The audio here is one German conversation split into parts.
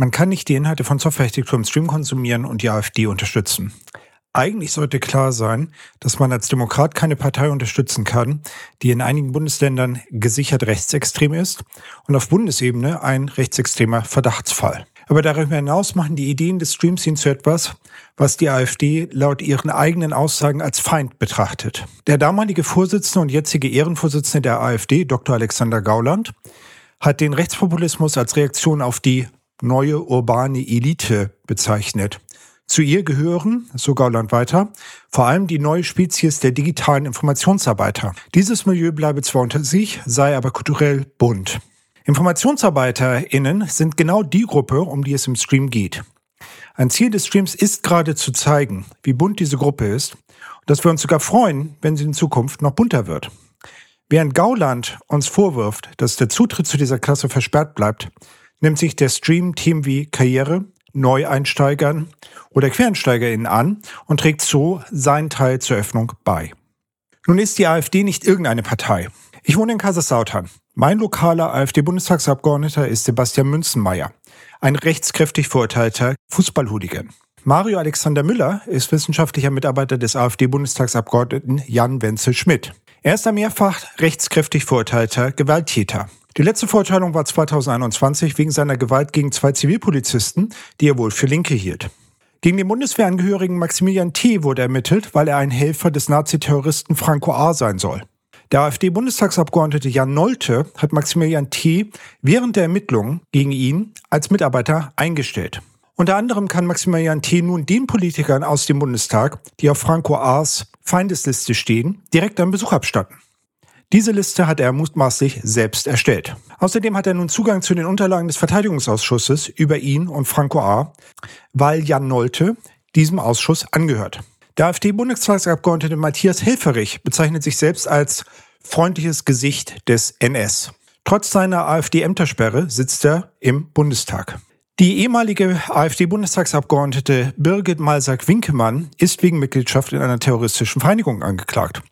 Man kann nicht die Inhalte von Softwarearchitektur im Stream konsumieren und die AfD unterstützen. Eigentlich sollte klar sein, dass man als Demokrat keine Partei unterstützen kann, die in einigen Bundesländern gesichert rechtsextrem ist und auf Bundesebene ein rechtsextremer Verdachtsfall. Aber darüber hinaus machen die Ideen des Streams hin zu etwas, was die AfD laut ihren eigenen Aussagen als Feind betrachtet. Der damalige Vorsitzende und jetzige Ehrenvorsitzende der AfD, Dr. Alexander Gauland, hat den Rechtspopulismus als Reaktion auf die neue urbane Elite bezeichnet. Zu ihr gehören, so Gauland weiter, vor allem die neue Spezies der digitalen Informationsarbeiter. Dieses Milieu bleibe zwar unter sich, sei aber kulturell bunt. InformationsarbeiterInnen sind genau die Gruppe, um die es im Stream geht. Ein Ziel des Streams ist gerade zu zeigen, wie bunt diese Gruppe ist und dass wir uns sogar freuen, wenn sie in Zukunft noch bunter wird. Während Gauland uns vorwirft, dass der Zutritt zu dieser Klasse versperrt bleibt, nimmt sich der Stream Themen wie Karriere, Neueinsteigern oder QuereinsteigerInnen an und trägt so seinen Teil zur Öffnung bei. Nun ist die AfD nicht irgendeine Partei. Ich wohne in Kaiserslautern. Mein lokaler AfD-Bundestagsabgeordneter ist Sebastian Münzenmeier, ein rechtskräftig verurteilter Fußballhooligan. Mario Alexander Müller ist wissenschaftlicher Mitarbeiter des AfD-Bundestagsabgeordneten Jan Wenzel Schmidt. Er ist ein mehrfach rechtskräftig verurteilter Gewalttäter. Die letzte Verurteilung war 2021 wegen seiner Gewalt gegen zwei Zivilpolizisten, die er wohl für Linke hielt. Gegen den Bundeswehrangehörigen Maximilian T. wurde ermittelt, weil er ein Helfer des Naziterroristen Franco A. sein soll. Der AfD-Bundestagsabgeordnete Jan Nolte hat Maximilian T. während der Ermittlungen gegen ihn als Mitarbeiter eingestellt. Unter anderem kann Maximilian T. nun den Politikern aus dem Bundestag, die auf Franco A.'s Feindesliste stehen, direkt einen Besuch abstatten. Diese Liste hat er mutmaßlich selbst erstellt. Außerdem hat er nun Zugang zu den Unterlagen des Verteidigungsausschusses über ihn und Franco A., weil Jan Nolte diesem Ausschuss angehört. Der AfD-Bundestagsabgeordnete Matthias Helferich bezeichnet sich selbst als freundliches Gesicht des NS. Trotz seiner AfD-Ämtersperre sitzt er im Bundestag. Die ehemalige AfD-Bundestagsabgeordnete Birgit Malsack-Winkemann ist wegen Mitgliedschaft in einer terroristischen Vereinigung angeklagt.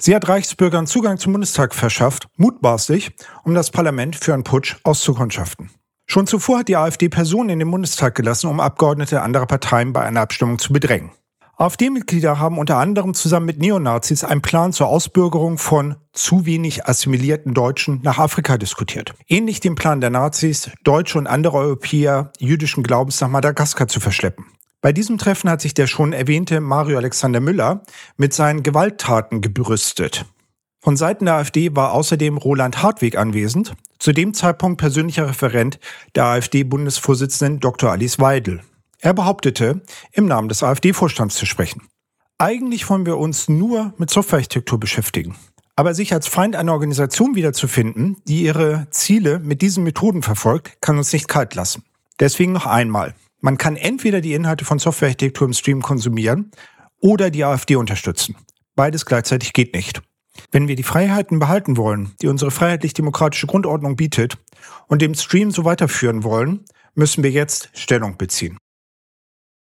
Sie hat Reichsbürgern Zugang zum Bundestag verschafft, mutmaßlich, um das Parlament für einen Putsch auszukundschaften. Schon zuvor hat die AfD Personen in den Bundestag gelassen, um Abgeordnete anderer Parteien bei einer Abstimmung zu bedrängen. AfD-Mitglieder haben unter anderem zusammen mit Neonazis einen Plan zur Ausbürgerung von zu wenig assimilierten Deutschen nach Afrika diskutiert. Ähnlich dem Plan der Nazis, Deutsche und andere Europäer jüdischen Glaubens nach Madagaskar zu verschleppen. Bei diesem Treffen hat sich der schon erwähnte Mario Alexander Müller mit seinen Gewalttaten gebrüstet. Von Seiten der AfD war außerdem Roland Hartweg anwesend, zu dem Zeitpunkt persönlicher Referent der AfD-Bundesvorsitzenden Dr. Alice Weidel. Er behauptete, im Namen des AfD-Vorstands zu sprechen. Eigentlich wollen wir uns nur mit Softwarearchitektur beschäftigen. Aber sich als Feind einer Organisation wiederzufinden, die ihre Ziele mit diesen Methoden verfolgt, kann uns nicht kalt lassen. Deswegen noch einmal. Man kann entweder die Inhalte von Softwarearchitektur im Stream konsumieren oder die AfD unterstützen. Beides gleichzeitig geht nicht. Wenn wir die Freiheiten behalten wollen, die unsere freiheitlich-demokratische Grundordnung bietet, und dem Stream so weiterführen wollen, müssen wir jetzt Stellung beziehen.